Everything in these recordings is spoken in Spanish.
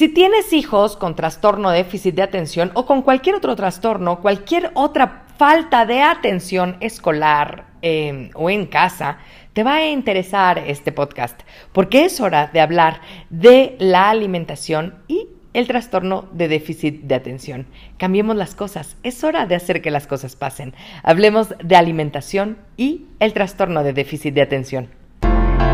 Si tienes hijos con trastorno de déficit de atención o con cualquier otro trastorno, cualquier otra falta de atención escolar em, o en casa, te va a interesar este podcast porque es hora de hablar de la alimentación y el trastorno de déficit de atención. Cambiemos las cosas, es hora de hacer que las cosas pasen. Hablemos de alimentación y el trastorno de déficit de atención.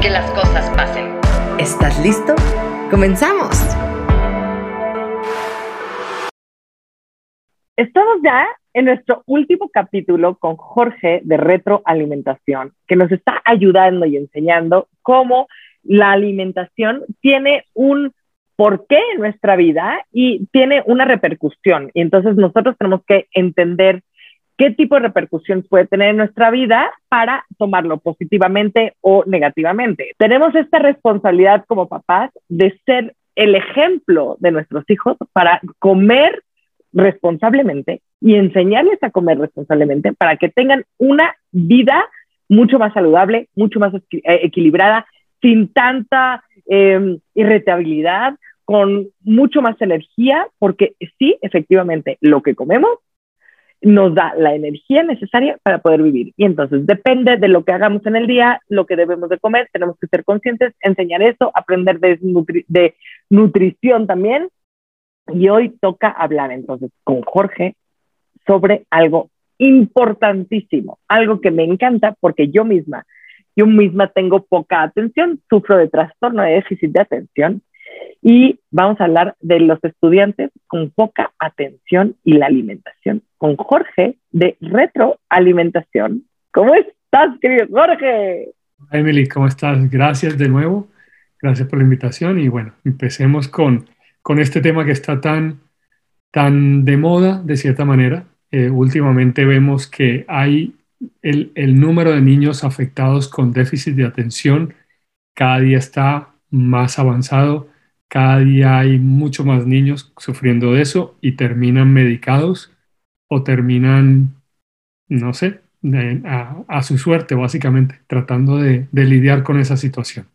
que las cosas pasen. ¿Estás listo? ¡Comenzamos! Estamos ya en nuestro último capítulo con Jorge de Retroalimentación, que nos está ayudando y enseñando cómo la alimentación tiene un porqué en nuestra vida y tiene una repercusión. Y entonces nosotros tenemos que entender qué tipo de repercusión puede tener en nuestra vida para tomarlo positivamente o negativamente. Tenemos esta responsabilidad como papás de ser el ejemplo de nuestros hijos para comer responsablemente y enseñarles a comer responsablemente para que tengan una vida mucho más saludable, mucho más eh, equilibrada, sin tanta em, irritabilidad, con mucho más energía, porque sí, efectivamente, lo que comemos nos da la energía necesaria para poder vivir. Y entonces depende de lo que hagamos en el día, lo que debemos de comer, tenemos que ser conscientes, enseñar eso, aprender de, de nutrición también. Y hoy toca hablar entonces con Jorge sobre algo importantísimo, algo que me encanta porque yo misma, yo misma tengo poca atención, sufro de trastorno de déficit de atención y vamos a hablar de los estudiantes con poca atención y la alimentación con Jorge de Retroalimentación. ¿Cómo estás, querido Jorge? Emily, ¿cómo estás? Gracias de nuevo. Gracias por la invitación y bueno, empecemos con, con este tema que está tan, tan de moda de cierta manera. Eh, últimamente vemos que hay el, el número de niños afectados con déficit de atención cada día está más avanzado cada día hay mucho más niños sufriendo de eso y terminan medicados o terminan, no sé, a, su suerte básicamente, tratando de, lidiar con esa situación.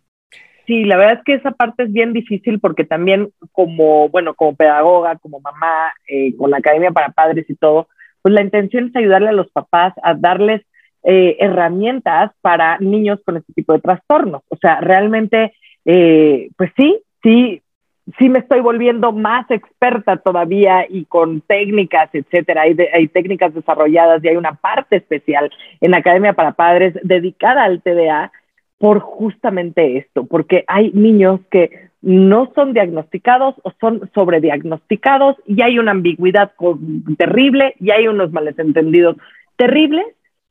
Sí, la verdad es que esa parte es bien difícil porque también como, bueno, como pedagoga, como mamá, eh, con la Academia para Padres y todo, pues la intención es ayudarle a los papás a darles eh, herramientas para niños con este tipo de trastornos. O sea, realmente, eh, pues sí, sí, sí me estoy volviendo más experta todavía y con técnicas, etcétera. Hay, hay, técnicas desarrolladas y hay una parte especial en Academia para Padres dedicada al TDA por justamente esto, porque hay niños que no son diagnosticados o son sobrediagnosticados y hay una ambigüedad terrible y hay unos malentendidos terribles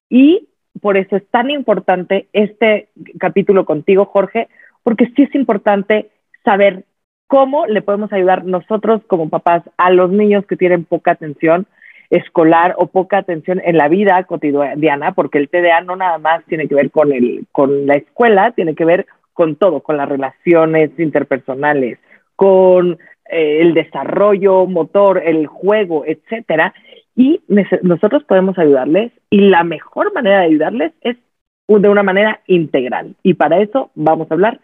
y por eso es tan importante este capítulo contigo, Jorge, porque sí es importante saber cómo le podemos ayudar nosotros como papás a los niños que tienen poca atención escolar o poca atención en la vida cotidiana, porque el TDA no nada más tiene que ver con, el, con la escuela, tiene que ver con todo, con las relaciones interpersonales, con eh, el desarrollo motor, el juego, etcétera. Y nosotros podemos ayudarles y la mejor manera de ayudarles es de una manera integral. Y para eso vamos a hablar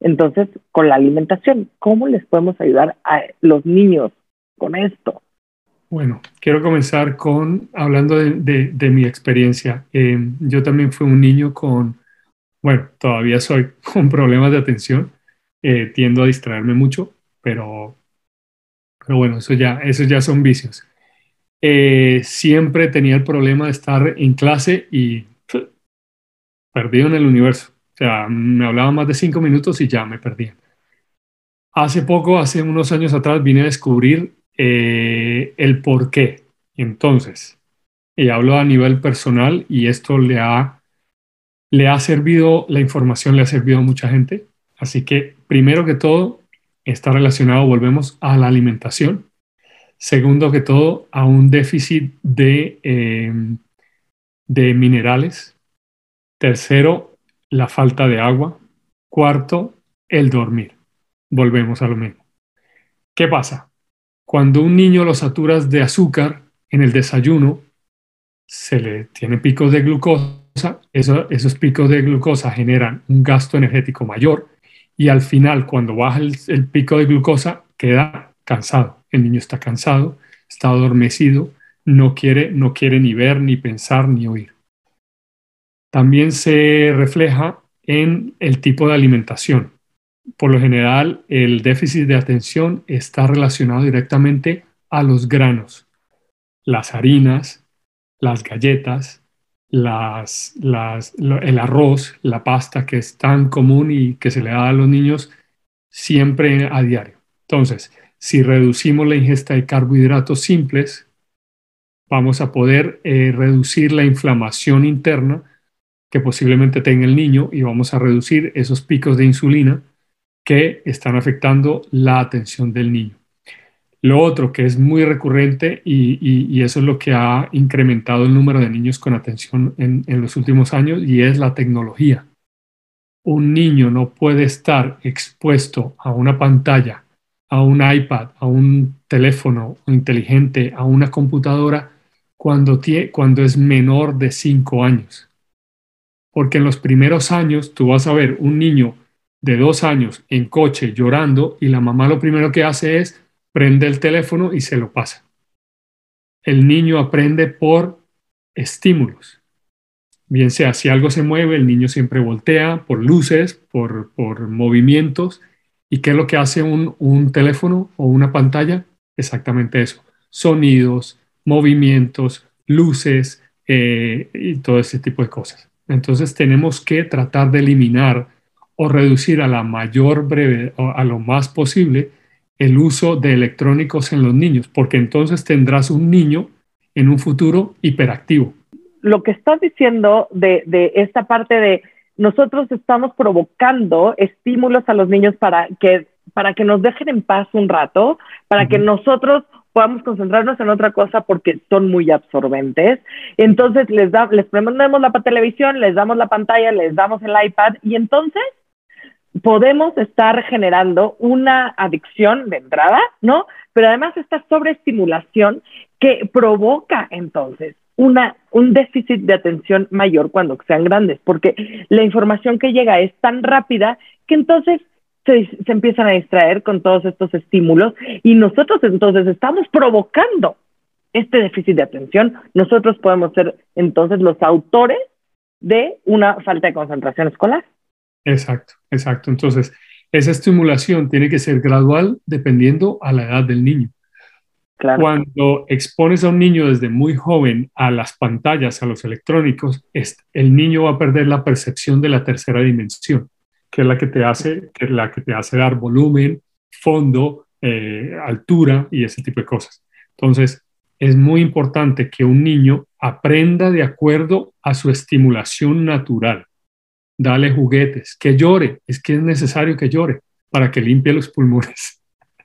entonces, con la alimentación, ¿cómo les podemos ayudar a los niños con esto? Bueno, quiero comenzar con hablando de, mi experiencia. Eh, yo también fui un niño con, bueno, todavía soy con problemas de atención. Eh, tiendo a distraerme mucho, pero, pero bueno, eso ya, eso ya son vicios. Eh, siempre tenía el problema de estar en clase y perdido en el universo me hablaba más de cinco minutos y ya me perdía. Hace poco, hace unos años atrás, vine a descubrir eh, el por qué. Entonces, y hablo a nivel personal y esto le ha, le ha servido, la información le ha servido a mucha gente. Así que, primero que todo, está relacionado, volvemos a la alimentación. Segundo que todo, a un déficit de, eh, de minerales. Tercero, la falta de agua. Cuarto, el dormir. Volvemos a lo mismo. ¿Qué pasa? Cuando un niño lo saturas de azúcar en el desayuno, se le tiene picos de glucosa, esos picos de glucosa generan un gasto energético mayor y al final, cuando baja el pico de glucosa, queda cansado el niño está cansado, está adormecido, no quiere, no quiere ni ver, ni pensar, ni oír. También se refleja en el tipo de alimentación. Por lo general, el déficit de atención está relacionado directamente a los granos, las harinas, las galletas, el arroz, la pasta que es tan común y que se le da a los niños siempre a diario. Entonces, si reducimos la ingesta de carbohidratos simples, vamos a poder eh, reducir la inflamación interna que posiblemente tenga el niño y vamos a reducir esos picos de insulina que están afectando la atención del niño. Lo otro que es muy recurrente y, eso es lo que ha incrementado el número de niños con atención en los últimos años y es la tecnología. Un niño no puede estar expuesto a una pantalla a un iPad, a un teléfono inteligente, a una computadora cuando, cuando es menor de 5 años. Porque en los primeros años tú vas a ver un niño de 2 años en coche llorando y la mamá lo primero que hace es prende el teléfono y se lo pasa. El niño aprende por estímulos. Bien sea si algo se mueve, el niño siempre voltea por luces, por, por movimientos ¿Y qué es lo que hace un, teléfono o una pantalla? Exactamente eso. Sonidos, movimientos, luces eh, y todo ese tipo de cosas. Entonces tenemos que tratar de eliminar o reducir a la mayor breve o a lo más posible el uso de electrónicos en los niños, porque entonces tendrás un niño en un futuro hiperactivo. Lo que estás diciendo de, de esta parte de nosotros estamos provocando estímulos a los niños para que, para que nos dejen en paz un rato, para que nosotros podamos concentrarnos en otra cosa porque son muy absorbentes. Entonces les, da, les prendemos la televisión, les damos la pantalla, les damos el iPad y entonces podemos estar generando una adicción de entrada, ¿no? Pero además esta sobreestimulación que provoca entonces una, un déficit de atención mayor cuando sean grandes, porque la información que llega es tan rápida que entonces se, se, empiezan a distraer con todos estos estímulos y nosotros entonces estamos provocando este déficit de atención. Nosotros podemos ser entonces los autores de una falta de concentración escolar. Exacto, exacto. Entonces, esa estimulación tiene que ser gradual dependiendo a la edad del niño. Cuando expones a un niño desde muy joven a las pantallas, a los electrónicos, el niño va a perder la percepción de la tercera dimensión, que es la que te hace, que es la que te hace dar volumen, fondo, eh, altura y ese tipo de cosas. Entonces, es muy importante que un niño aprenda de acuerdo a su estimulación natural. Dale juguetes, que llore, es que es necesario que llore para que limpie los pulmones.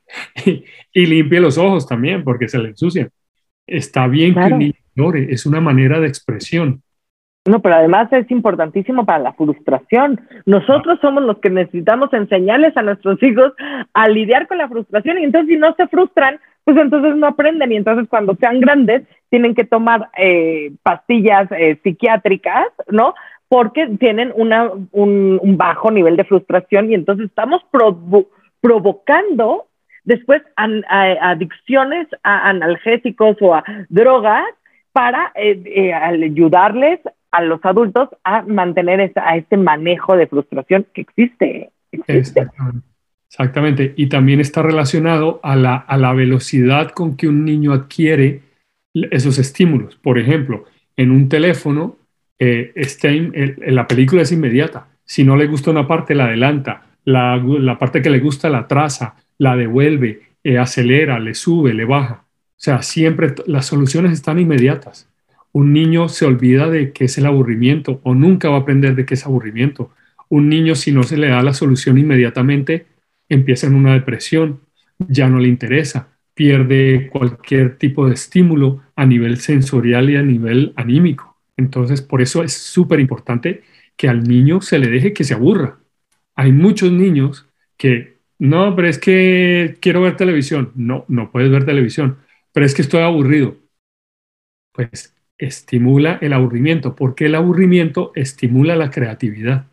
y, limpie los ojos también porque se le ensucian. Está bien que un niño llore, es una manera de expresión. No, pero además es importantísimo para la frustración. Nosotros somos los que necesitamos enseñarles a nuestros hijos a lidiar con la frustración y entonces si no se frustran, pues entonces no aprenden y entonces cuando sean grandes tienen que tomar eh, pastillas eh, psiquiátricas, ¿no? Porque tienen una, un, bajo nivel de frustración y entonces estamos provocando después adicciones a analgésicos o a drogas para eh, eh, ayudarles a los adultos a mantener a este manejo de frustración que existe. Exactamente. Y también está relacionado a la, a la velocidad con que un niño adquiere esos estímulos. Por ejemplo, en un teléfono, eh, la película es inmediata. Si no le gusta una parte, la adelanta. La, la parte que le gusta la traza la devuelve, eh, acelera, le sube, le baja. Sea, siempre las soluciones están inmediatas. Un niño se olvida de qué es el aburrimiento o nunca va a aprender de qué es aburrimiento. Un niño, si no se le da la solución inmediatamente, empieza en una depresión, ya no le interesa, pierde cualquier tipo de estímulo a nivel sensorial y a nivel anímico. Entonces, por eso es súper importante que al niño se le deje que se aburra. Hay muchos niños que, no, pero es que quiero ver televisión. No, no puedes ver televisión, pero es que estoy aburrido. Pues estimula el aburrimiento, porque el aburrimiento estimula la creatividad.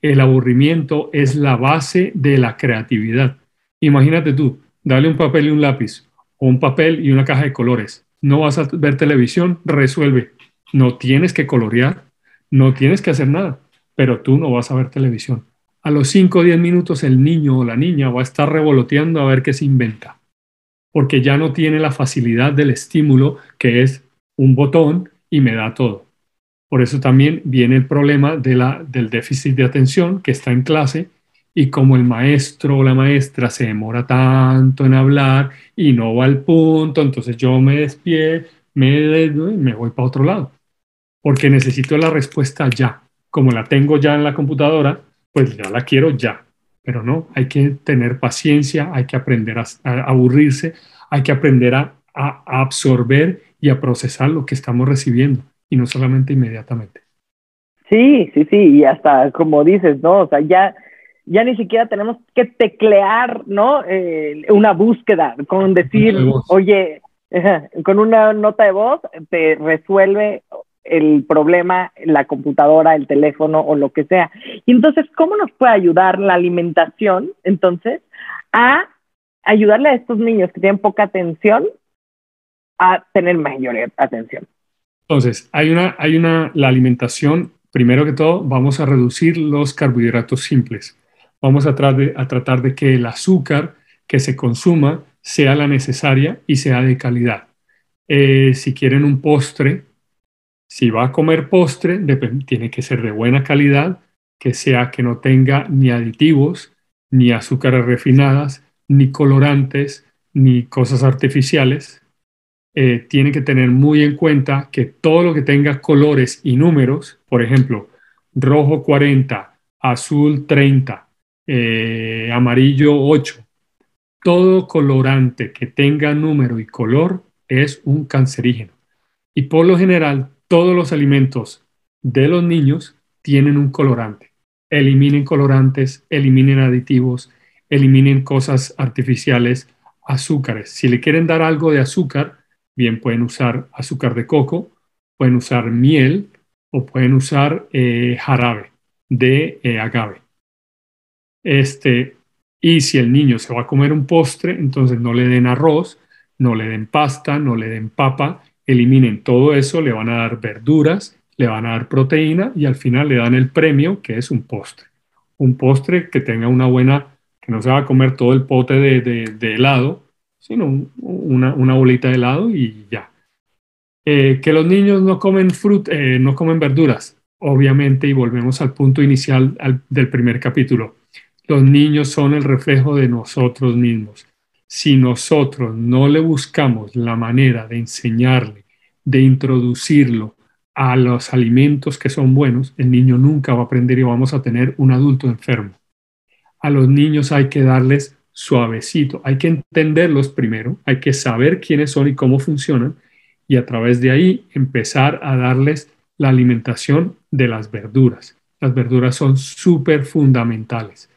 El aburrimiento es la base de la creatividad. Imagínate tú, dale un papel y un lápiz, o un papel y una caja de colores. No vas a ver televisión, resuelve. No tienes que colorear, no tienes que hacer nada, pero tú no vas a ver televisión. A los 5 o 10 minutos el niño o la niña va a estar revoloteando a ver qué se inventa, porque ya no tiene la facilidad del estímulo que es un botón y me da todo. Por eso también viene el problema de la, del déficit de atención que está en clase y como el maestro o la maestra se demora tanto en hablar y no va al punto, entonces yo me despierto, me, me voy para otro lado porque necesito la respuesta ya. Como la tengo ya en la computadora, pues ya la quiero ya. Pero no, hay que tener paciencia, hay que aprender a, aburrirse, hay que aprender a, absorber y a procesar lo que estamos recibiendo y no solamente inmediatamente. Sí, sí, sí, y hasta como dices, ¿no? O sea, ya, ya ni siquiera tenemos que teclear, ¿no? Eh, una búsqueda con decir, oye, con una nota de voz te resuelve el problema, la computadora, el teléfono o lo que sea. Y entonces, ¿cómo nos puede ayudar la alimentación, entonces, a ayudarle a estos niños que tienen poca atención a tener mayor atención? Entonces, hay una, hay una, la alimentación, primero que todo, vamos a reducir los carbohidratos simples. Vamos a, tratar de que el azúcar que se consuma sea la necesaria y sea de calidad. Eh, si quieren un postre, si va a comer postre, tiene que ser de buena calidad, que sea que no tenga ni aditivos, ni azúcares refinadas, ni colorantes, ni cosas artificiales. Eh, tiene que tener muy en cuenta que todo lo que tenga colores y números, por ejemplo, rojo 40, azul 30, eh, amarillo 8, todo colorante que tenga número y color es un cancerígeno. Y por lo general, todos los alimentos de los niños tienen un colorante. Eliminen colorantes, eliminen aditivos, eliminen cosas artificiales, azúcares. Si le quieren dar algo de azúcar, bien pueden usar azúcar de coco, pueden usar miel o pueden usar eh, jarabe de eh, agave. Este, y si el niño se va a comer un postre, entonces no le den arroz, no le den pasta, no le den papa, eliminen todo eso, le van a dar verduras, le van a dar proteína y al final le dan el premio que es un postre. Un postre que tenga una buena, que no se va a comer todo el pote de, helado, sino una, bolita de helado y ya. Eh, que los niños no comen fruta, eh, no comen verduras, obviamente, y volvemos al punto inicial del primer capítulo. Los niños son el reflejo de nosotros mismos si nosotros no le buscamos la manera de enseñarle, de introducirlo a los alimentos que son buenos, el niño nunca va a aprender y vamos a tener un adulto enfermo. A los niños hay que darles suavecito, hay que entenderlos primero, hay que saber quiénes son y cómo funcionan y a través de ahí empezar a darles la alimentación de las verduras. Las verduras son súper fundamentales.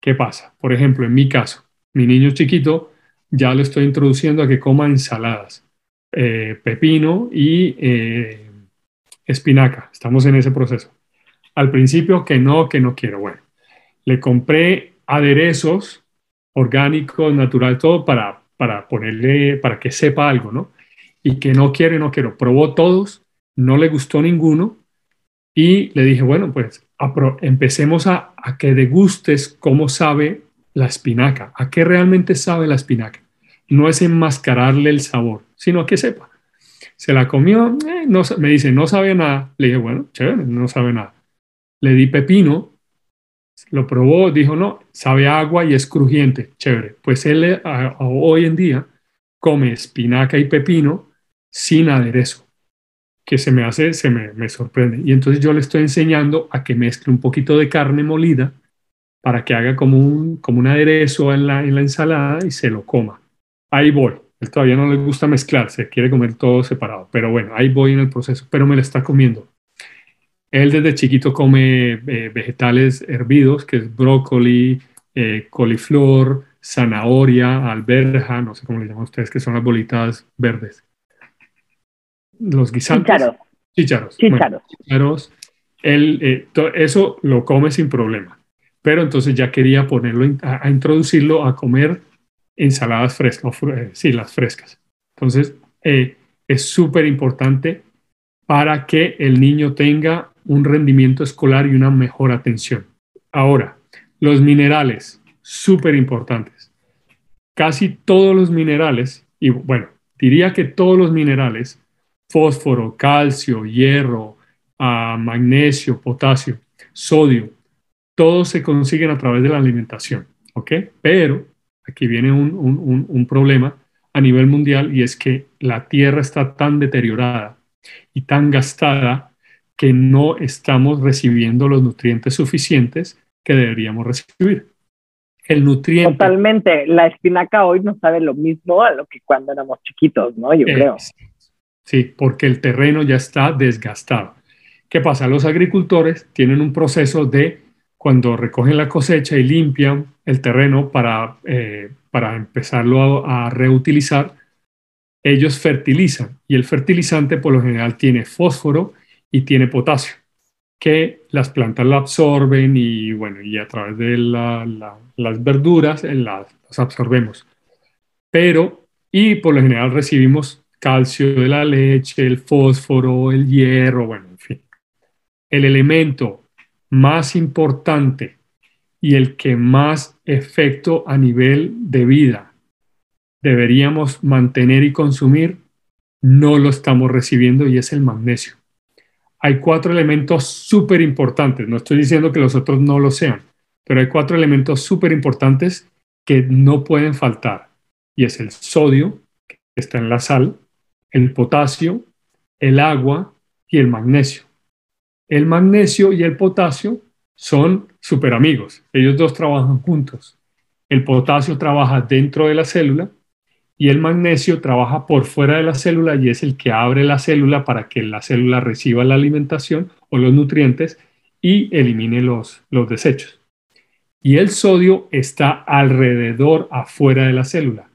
¿Qué pasa? Por ejemplo, en mi caso, mi niño chiquito ya le estoy introduciendo a que coma ensaladas, eh, pepino y eh, espinaca. Estamos en ese proceso. Al principio que no, que no quiero. Bueno, le compré aderezos orgánicos, naturales, todo para, para ponerle, para que sepa algo, ¿no? Y que no quiero y no quiero. Probó todos, no le gustó ninguno y le dije, bueno, pues empecemos a, a que degustes cómo sabe la espinaca, a qué realmente sabe la espinaca no es enmascararle el sabor, sino que sepa. Se la comió, eh, me dice, no sabe nada. Le dije, bueno, chévere, no sabe nada. Le di pepino Lo probó, dijo, no, sabe agua y es crujiente, chévere. Pues él hoy en día come espinaca y pepino sin aderezo, que se me hace, se me, me sorprende. Y entonces yo le estoy enseñando a que mezcle un poquito de carne molida para que haga como un, como un aderezo en la, en la ensalada y se lo coma. Ahí voy. Él todavía no le gusta mezclar, se quiere comer todo separado. Pero bueno, ahí voy en el proceso, pero me lo está comiendo. Él desde chiquito come eh, vegetales hervidos, que es brócoli, eh, coliflor, zanahoria, alberja, no sé cómo le llaman ustedes, que son las bolitas verdes. Los guisantes. Chícharos. Chícharos. chícharos. Él, eh, eso lo come sin problema. Pero entonces ya quería ponerlo, a, introducirlo a comer ensaladas frescas, sí, las frescas. Entonces, es súper importante para que el niño tenga un rendimiento escolar y una mejor atención. Ahora, los minerales, súper importantes. Casi todos los minerales, y bueno, diría que todos los minerales, fósforo, calcio, hierro, ah, magnesio, potasio, sodio, todos se consiguen a través de la alimentación, ¿ok? Pero aquí viene un, un problema a nivel mundial y es que la tierra está tan deteriorada y tan gastada que no estamos recibiendo los nutrientes suficientes que deberíamos recibir. El nutriente. Totalmente. La espinaca hoy no sabe lo mismo a lo que cuando éramos chiquitos, ¿no? Yo creo. Sí, porque el terreno ya está desgastado. ¿Qué pasa? Los agricultores tienen un proceso de cuando recogen la cosecha y limpian el terreno para, eh, para empezarlo a reutilizar, ellos fertilizan y el fertilizante por lo general tiene fósforo y tiene potasio, que las plantas lo absorben y bueno, y a través de las verduras eh, las, absorbemos. Pero, y por lo general recibimos calcio de la leche, el fósforo, el hierro, bueno, en fin. El elemento más importante y el que más efecto a nivel de vida deberíamos mantener y consumir, no lo estamos recibiendo y es el magnesio hay cuatro elementos súper importantes. No estoy diciendo que los otros no lo sean, pero hay cuatro elementos súper importantes que no pueden faltar. Y es el sodio, que está en la sal, el potasio, el agua y el magnesio. El magnesio y el potasio son súper amigos. Ellos dos trabajan juntos. El potasio trabaja dentro de la célula y el magnesio trabaja por fuera de la célula y es el que abre la célula para que la célula reciba la alimentación o los nutrientes y elimine los, los desechos. Y el sodio está alrededor, afuera de la célula.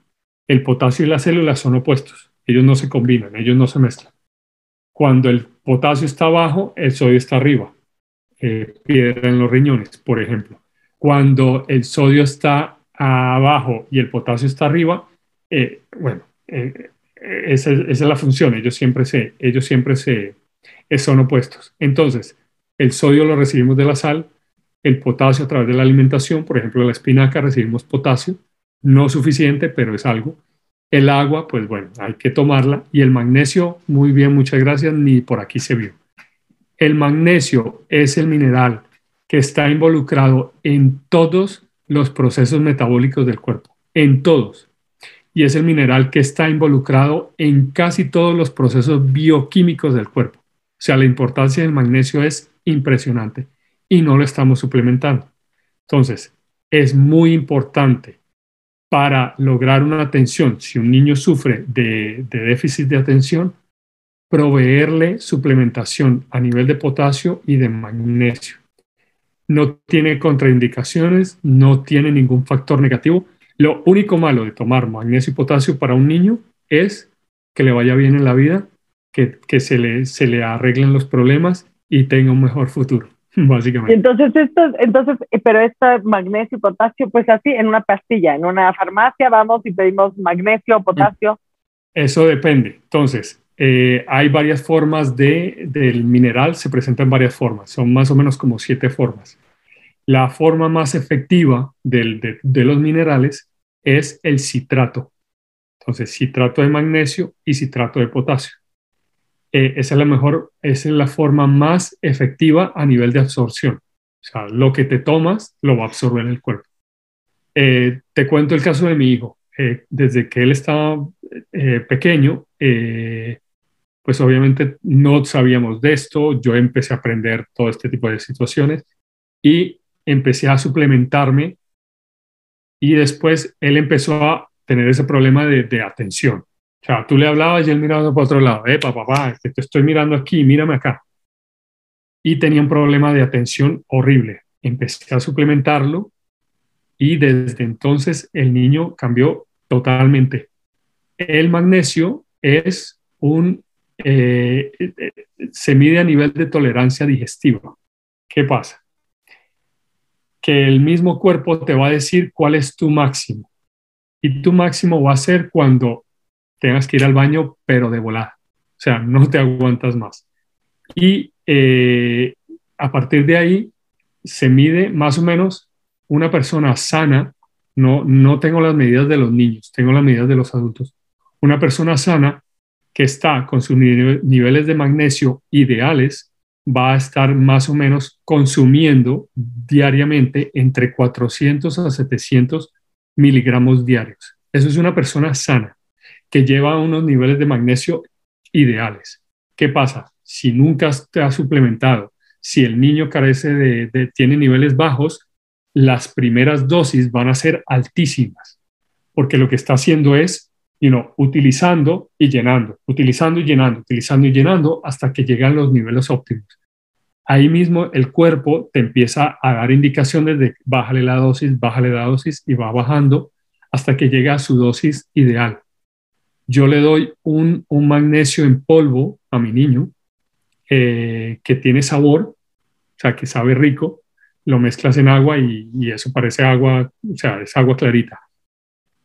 El potasio y la célula son opuestos. Ellos no se combinan, ellos no se mezclan. Cuando el potasio está abajo, el sodio está arriba. Eh, piedra en los riñones, por ejemplo. Cuando el sodio está abajo y el potasio está arriba, eh, bueno, eh, esa, es la función, ellos siempre, se, ellos siempre se, son opuestos. Entonces, el sodio lo recibimos de la sal, el potasio a través de la alimentación, por ejemplo, la espinaca recibimos potasio, no suficiente, pero es algo. El agua, pues bueno, hay que tomarla. Y el magnesio, muy bien, muchas gracias, ni por aquí se vio. El magnesio es el mineral que está involucrado en todos los procesos metabólicos del cuerpo, en todos y es el mineral que está involucrado en casi todos los procesos bioquímicos del cuerpo. O sea, la importancia del magnesio es impresionante y no lo estamos suplementando. Entonces, es muy importante para lograr una atención, si un niño sufre de, déficit de atención, proveerle suplementación a nivel de potasio y de magnesio. No tiene contraindicaciones, no tiene ningún factor negativo, lo único malo de tomar magnesio y potasio para un niño es que le vaya bien en la vida, que, se, le, arreglen los problemas y tenga un mejor futuro, básicamente. Entonces, esto, entonces, eh, pero este magnesio y potasio, pues así, en una pastilla, en una farmacia vamos y pedimos magnesio, potasio. Eso depende. Entonces, eh, hay varias formas de, del mineral, se presenta en varias formas, son más o menos como siete formas. La forma más efectiva de, de los minerales es el citrato. Entonces, citrato de magnesio y citrato de potasio. Eh, esa es la mejor, esa es la forma más efectiva a nivel de absorción. O sea, lo que te tomas lo va a absorber el cuerpo. Eh, te cuento el caso de mi hijo. Eh, desde que él estaba pequeño, pues obviamente no sabíamos de esto. Yo empecé a aprender todo este tipo de situaciones y empecé a suplementarme y después él empezó a tener ese problema de atención. O sea, tú le hablabas y él miraba para otro lado. Papá, papá, te estoy mirando aquí, mírame acá. Y tenía un problema de atención horrible. Empecé a suplementarlo y desde entonces el niño cambió totalmente. El magnesio es un, eh, se mide a nivel de tolerancia digestiva. ¿Qué pasa? Que el mismo cuerpo te va a decir cuál es tu máximo. Y tu máximo va a ser cuando tengas que ir al baño, pero de volada. O sea, no te aguantas más. Y eh, a partir de ahí se mide más o menos una persona sana, no, no tengo las medidas de los niños, tengo las medidas de los adultos. Una persona sana que está con sus niveles de magnesio ideales va a estar más o menos consumiendo diariamente entre 400 a 700 miligramos diarios. Eso es una persona sana que lleva unos niveles de magnesio ideales. ¿Qué pasa? Si nunca te has suplementado, si el niño carece de, tiene niveles bajos, las primeras dosis van a ser altísimas, porque lo que está haciendo es, you know, utilizando y llenando, utilizando y llenando, utilizando y llenando hasta que llegan los niveles óptimos. Ahí mismo el cuerpo te empieza a dar indicaciones de bájale la dosis, bájale la dosis y va bajando hasta que llega a su dosis ideal yo le doy un, magnesio en polvo a mi niño eh, que tiene sabor, o sea, que sabe rico, lo mezclas en agua y, eso parece agua, o sea, es agua clarita.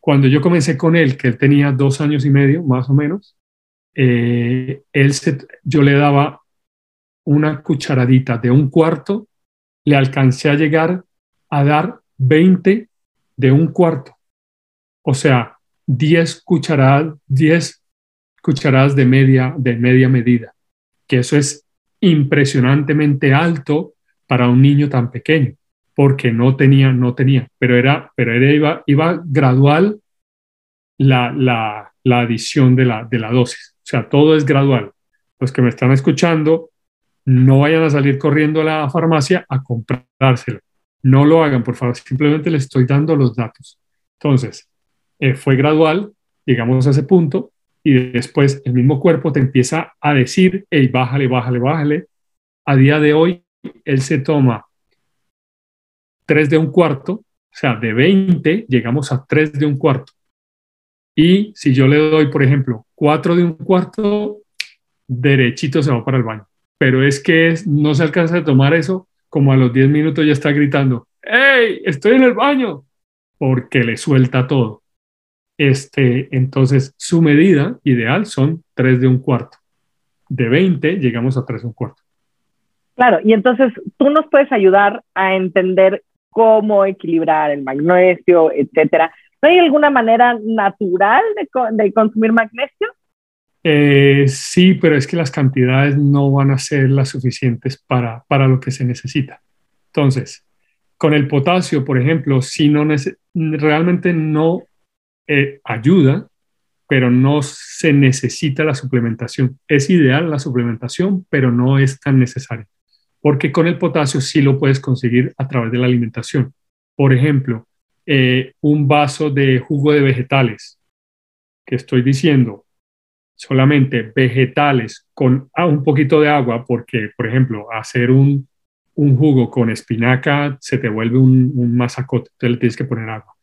Cuando yo comencé con él, que él tenía dos años y medio, más o menos, eh, él yo le daba una cucharadita de un cuarto, le alcancé a llegar a dar 20 de un cuarto. O sea, 10 cucharadas, 10 cucharadas de media, de media medida, que eso es impresionantemente alto para un niño tan pequeño, porque no tenía, no tenía, pero era, pero era, iba, iba gradual la, la, la adición de la, de la dosis. O sea, todo es gradual. Los que me están escuchando, no vayan a salir corriendo a la farmacia a comprárselo. No lo hagan, por favor. Simplemente les estoy dando los datos. Entonces, eh, fue gradual, llegamos a ese punto, y después el mismo cuerpo te empieza a decir, hey, bájale, bájale, bájale. A día de hoy, él se toma 3 de un cuarto, o sea, de 20 llegamos a 3 de un cuarto. Y si yo le doy, por ejemplo, 4 de un cuarto, derechito se va para el baño. Pero es que no se alcanza a tomar eso, como a los 10 minutos ya está gritando, ¡Hey, estoy en el baño! Porque le suelta todo. Este, entonces, su medida ideal son 3 de un cuarto. De 20 llegamos a 3 de un cuarto. Claro, y entonces tú nos puedes ayudar a entender cómo equilibrar el magnesio, etcétera. ¿No hay alguna manera natural de, consumir magnesio? Eh, sí, pero es que las cantidades no van a ser las suficientes para, para lo que se necesita. Entonces, con el potasio, por ejemplo, si no realmente no eh, ayuda, pero no se necesita la suplementación. Es ideal la suplementación, pero no es tan necesaria, porque con el potasio sí lo puedes conseguir a través de la alimentación. Por ejemplo, eh, un vaso de jugo de vegetales, que estoy diciendo solamente vegetales con ah, un poquito de agua, porque, por ejemplo, hacer un, jugo con espinaca se te vuelve un, un masacote, entonces tienes que poner agua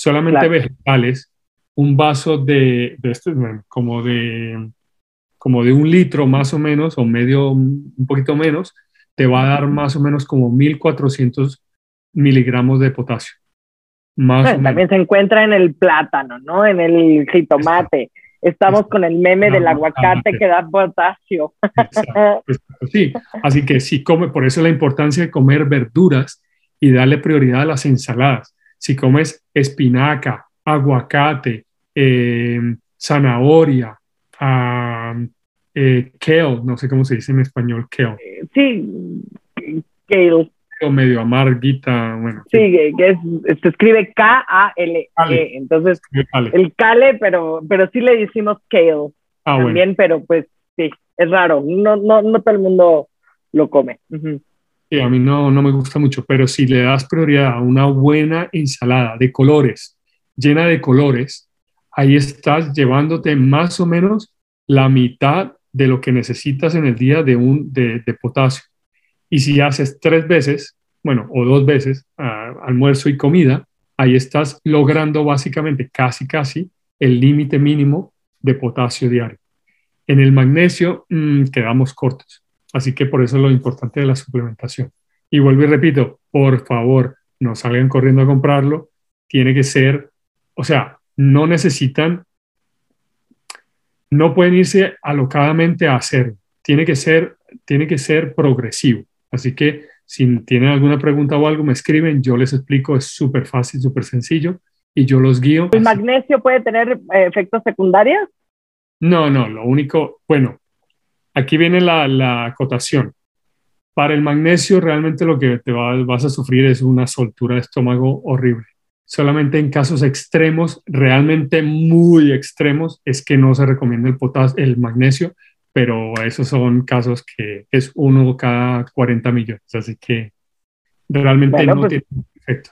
solamente vegetales, un vaso de, de este, como de como de un litro más o menos, o medio, un poquito menos, te va a dar más o menos como 1400 miligramos de potasio. Más también se encuentra en el plátano, ¿no? En el jitomate. Estamos con el meme del aguacate que da potasio. Sí, así que sí come, por eso la importancia de comer verduras y darle prioridad a las ensaladas si comes espinaca, aguacate, em, zanahoria, eh, kale, no sé cómo se dice en español, kale. Sí, kale. medio amarguita, bueno. Sí, que, se escribe K-A-L-E, entonces el Kale, pero, pero sí le decimos Kale ah, también, pero pues sí, es raro, no, no, no todo el mundo lo come. Sí, a mí no, no me gusta mucho, pero si le das prioridad a una buena ensalada de colores, llena de colores, ahí estás llevándote más o menos la mitad de lo que necesitas en el día de, un, de, potasio. Y si haces tres veces, bueno, o dos veces, almuerzo y comida, ahí estás logrando básicamente casi, casi el límite mínimo de potasio diario. En el magnesio mm, quedamos cortos. Así que por eso es lo importante de la suplementación. Y vuelvo y repito, por favor, no salgan corriendo a comprarlo. Tiene que ser, o sea, no necesitan, no pueden irse alocadamente a hacerlo. Tiene que ser, tiene que ser progresivo. Así que si tienen alguna pregunta o algo, me escriben, yo les explico, es súper fácil, súper sencillo y yo los guío. ¿El magnesio puede tener eh, efectos secundarios? No, no, lo único, bueno, aquí viene la, acotación. Para el magnesio realmente lo que te vas a sufrir es una soltura de estómago horrible. Solamente en casos extremos, realmente muy extremos, es que no se recomienda el, el magnesio, pero esos son casos que es uno cada 40 millones, así que realmente no pues tiene efecto.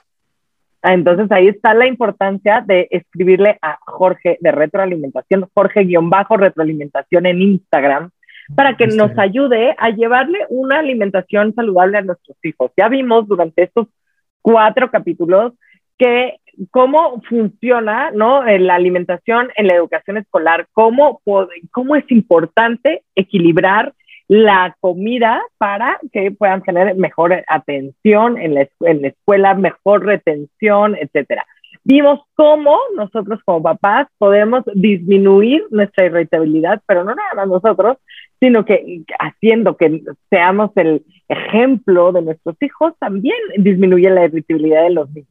Ah, entonces ahí está la importancia de escribirle a Jorge de retroalimentación, Jorge-retroalimentación en Instagram, para que nos ayude a llevarle una alimentación saludable a nuestros hijos. Ya vimos durante estos cuatro capítulos que cómo funciona ¿no? la alimentación en la educación escolar, cómo, cómo es importante equilibrar la comida para que puedan tener mejor atención en la, en la escuela, mejor retención, etcétera vimos cómo nosotros como papás podemos disminuir nuestra irritabilidad, pero no nada más nosotros, sino que haciendo que seamos el ejemplo de nuestros hijos, también disminuye la irritabilidad de los niños.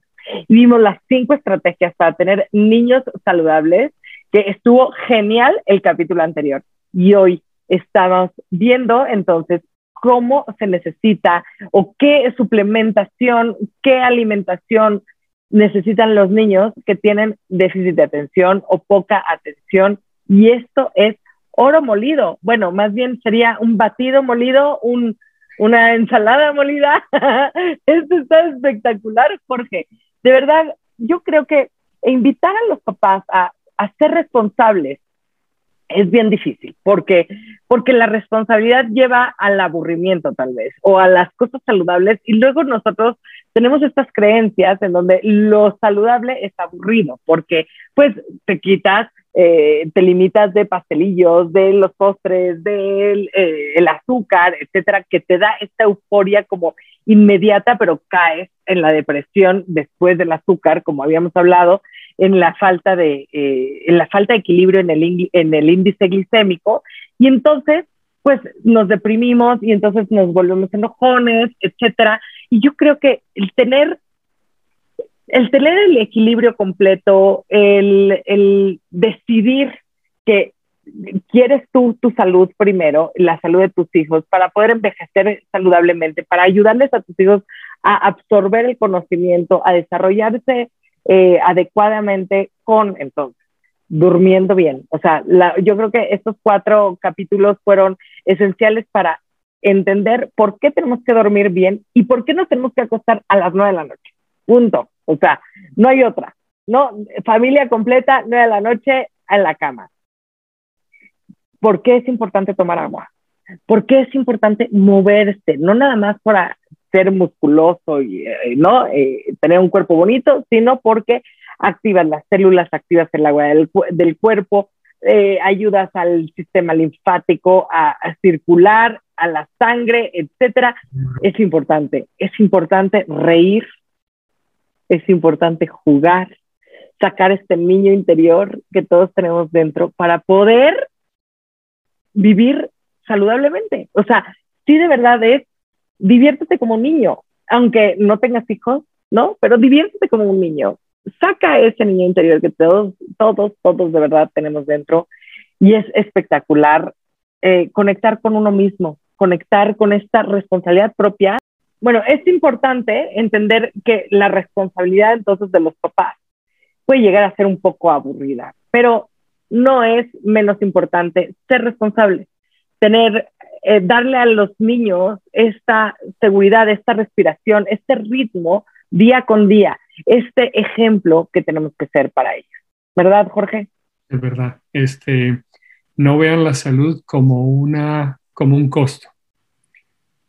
vimos las cinco estrategias para tener niños saludables, que estuvo genial el capítulo anterior. Y hoy estamos viendo entonces cómo se necesita o qué suplementación, qué alimentación necesitan los niños que tienen déficit de atención o poca atención. Y esto es oro molido. Bueno, más bien sería un batido molido, un, una ensalada molida. esto está espectacular, Jorge. De verdad, yo creo que invitar a los papás a, a ser responsables es bien difícil, porque, porque la responsabilidad lleva al aburrimiento tal vez, o a las cosas saludables, y luego nosotros tenemos estas creencias en donde lo saludable es aburrido, porque pues te quitas, eh, te limitas de pastelillos, de los postres, del eh, azúcar, etcétera, que te da esta euforia como inmediata, pero caes en la depresión después del azúcar, como habíamos hablado, en la falta de, eh, en la falta de equilibrio en el, en el índice glicémico y entonces pues nos deprimimos y entonces nos volvemos enojones, etcétera. Y yo creo que el tener el tener el equilibrio completo, el, el decidir que quieres tú tu salud primero, la salud de tus hijos, para poder envejecer saludablemente, para ayudarles a tus hijos a absorber el conocimiento, a desarrollarse eh, adecuadamente con, entonces, durmiendo bien. O sea, yo creo que estos cuatro capítulos fueron esenciales para entender por qué tenemos que dormir bien y por qué nos tenemos que acostar a las nueve de la noche. Punto. O sea, no hay otra. No, familia completa, nueve de la noche en la cama. ¿Por qué es importante tomar agua? ¿Por qué es importante moverse? No nada más para ser musculoso y eh, no eh, tener un cuerpo bonito, sino porque activas las células, activas el agua del, cuerpo, eh, ayudas al sistema linfático a, circular, a la sangre, etcétera. Es importante, es importante reír, es importante jugar, sacar este niño interior que todos tenemos dentro para poder vivir saludablemente. O sea, sí de verdad es diviértete como un niño, aunque no tengas hijos, ¿no? Pero diviértete como un niño. Saca ese niño interior que todos, todos, todos de verdad tenemos dentro y es espectacular eh, conectar con uno mismo, conectar con esta responsabilidad propia bueno, es importante entender que la responsabilidad entonces de los papás puede llegar a ser un poco aburrida, pero no es menos importante ser responsable, tener, eh, darle a los niños esta seguridad, esta respiración, este ritmo día con día, este ejemplo que tenemos que ser para ellos. ¿Verdad, Jorge? Es verdad. Este, no vean la salud como, una, como un costo.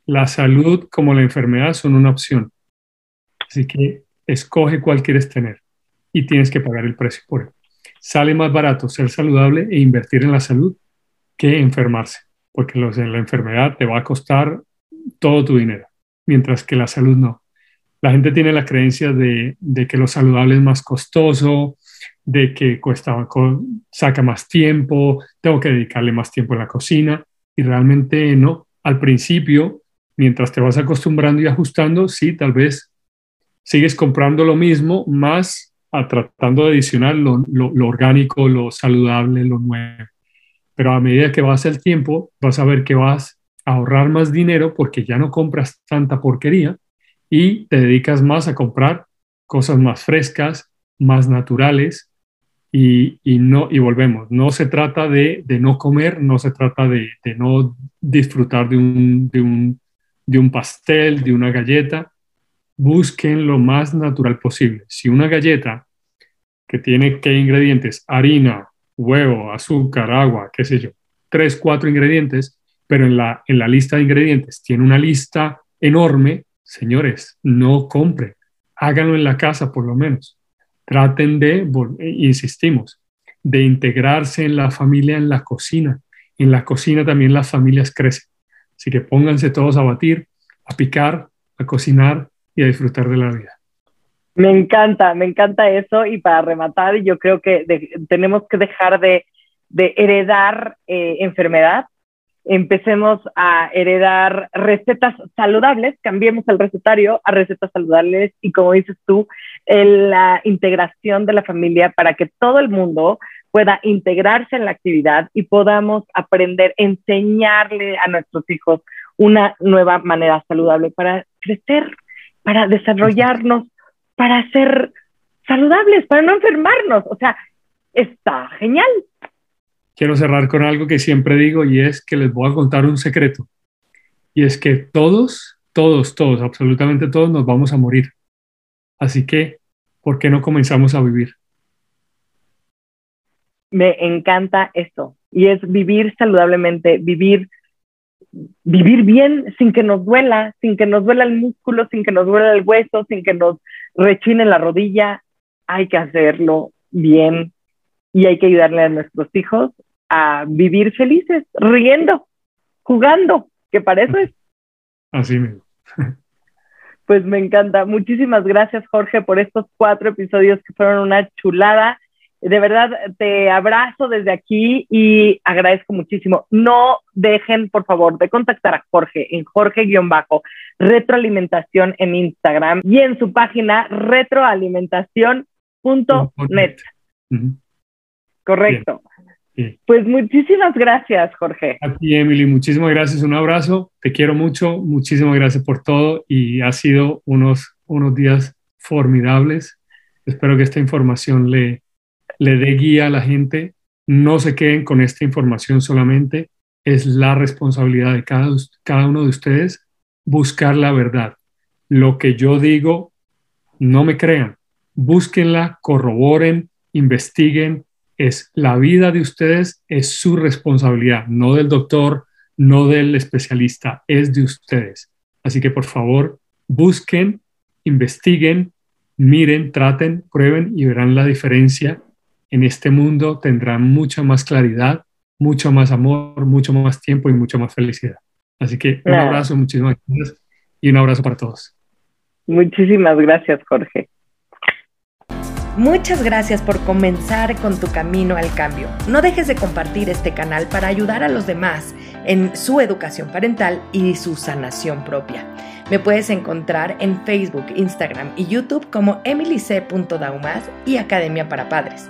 La salud como la enfermedad son una opción. Así que escoge cuál quieres tener y tienes que pagar el precio por él. Sale más barato ser saludable e invertir en la salud que enfermarse, porque los, la enfermedad te va a costar todo tu dinero, mientras que la salud no. La gente tiene la creencia de, de que lo saludable es más costoso, de que cuesta, saca más tiempo, tengo que dedicarle más tiempo a la cocina y realmente no. Al principio, mientras te vas acostumbrando y ajustando, sí, tal vez sigues comprando lo mismo, más a tratando de adicionar lo, lo, orgánico, lo saludable, lo nuevo. Pero a medida que vas el tiempo, vas a ver que vas a ahorrar más dinero porque ya no compras tanta porquería y te dedicas más a comprar cosas más frescas, más naturales, y, no, y volvemos, no se trata de, no comer, no se trata de, no disfrutar de un, de, un, de un pastel, de una galleta. Busquen lo más natural posible. Si una galleta que tiene qué ingredientes, harina, huevo, azúcar, agua, qué sé yo, tres, cuatro ingredientes, pero en la, en la lista de ingredientes tiene una lista enorme, señores, no compren, háganlo en la casa por lo menos traten de, eh, insistimos, de integrarse en la familia en la cocina. En la cocina también las familias crecen. Así que pónganse todos a batir, a picar, a cocinar y a disfrutar de la vida. Me encanta, me encanta eso. Y para rematar, yo creo que tenemos que dejar de, heredar eh, enfermedad empecemos a heredar recetas saludables, cambiemos el recetario a recetas saludables y como dices tú, la integración de la familia para que todo el mundo pueda integrarse en la actividad y podamos aprender, enseñarle a nuestros hijos una nueva manera saludable para crecer, para desarrollarnos, para ser saludables, para no enfermarnos. O sea, está genial quiero cerrar con algo que siempre digo y es que les voy a contar un secreto. Y es que todos, todos, todos, absolutamente todos nos vamos a morir. Así que, ¿por qué no comenzamos a vivir? Me encanta esto. Y es vivir saludablemente, vivir, vivir bien sin que nos duela, sin que nos duela el músculo, sin que nos duela el hueso, sin que nos rechine la rodilla. Hay que hacerlo bien y hay que ayudarle a nuestros hijos a vivir felices, riendo, jugando, que para eso es. Así mismo. Pues me encanta. Muchísimas gracias, Jorge, por estos cuatro episodios que fueron una chulada. De verdad, te abrazo desde aquí y agradezco muchísimo. No dejen, por favor, de contactar a Jorge en Jorge-retroalimentación en Instagram y en su página retroalimentación.net. Correcto. Pues muchísimas gracias, Jorge. A ti, Emily, muchísimas gracias. Un abrazo. Te quiero mucho. Muchísimas gracias por todo y ha sido unos, unos días formidables. Espero que esta información le, le dé guía a la gente. No se queden con esta información solamente. Es la responsabilidad de cada, cada uno de ustedes buscar la verdad. Lo que yo digo, no me crean. Búsquenla, corroboren, investiguen, es la vida de ustedes, es su responsabilidad, no del doctor, no del especialista, es de ustedes. Así que por favor, busquen, investiguen, miren, traten, prueben y verán la diferencia. En este mundo tendrán mucha más claridad, mucho más amor, mucho más tiempo y mucha más felicidad. Así que un abrazo, muchísimas gracias y un abrazo para todos. Muchísimas gracias, Jorge. Muchas gracias por comenzar con tu camino al cambio. No dejes de compartir este canal para ayudar a los demás en su educación parental y su sanación propia. Me puedes encontrar en Facebook, Instagram y YouTube como emilyc.daumas y Academia para Padres.